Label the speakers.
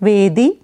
Speaker 1: Vedi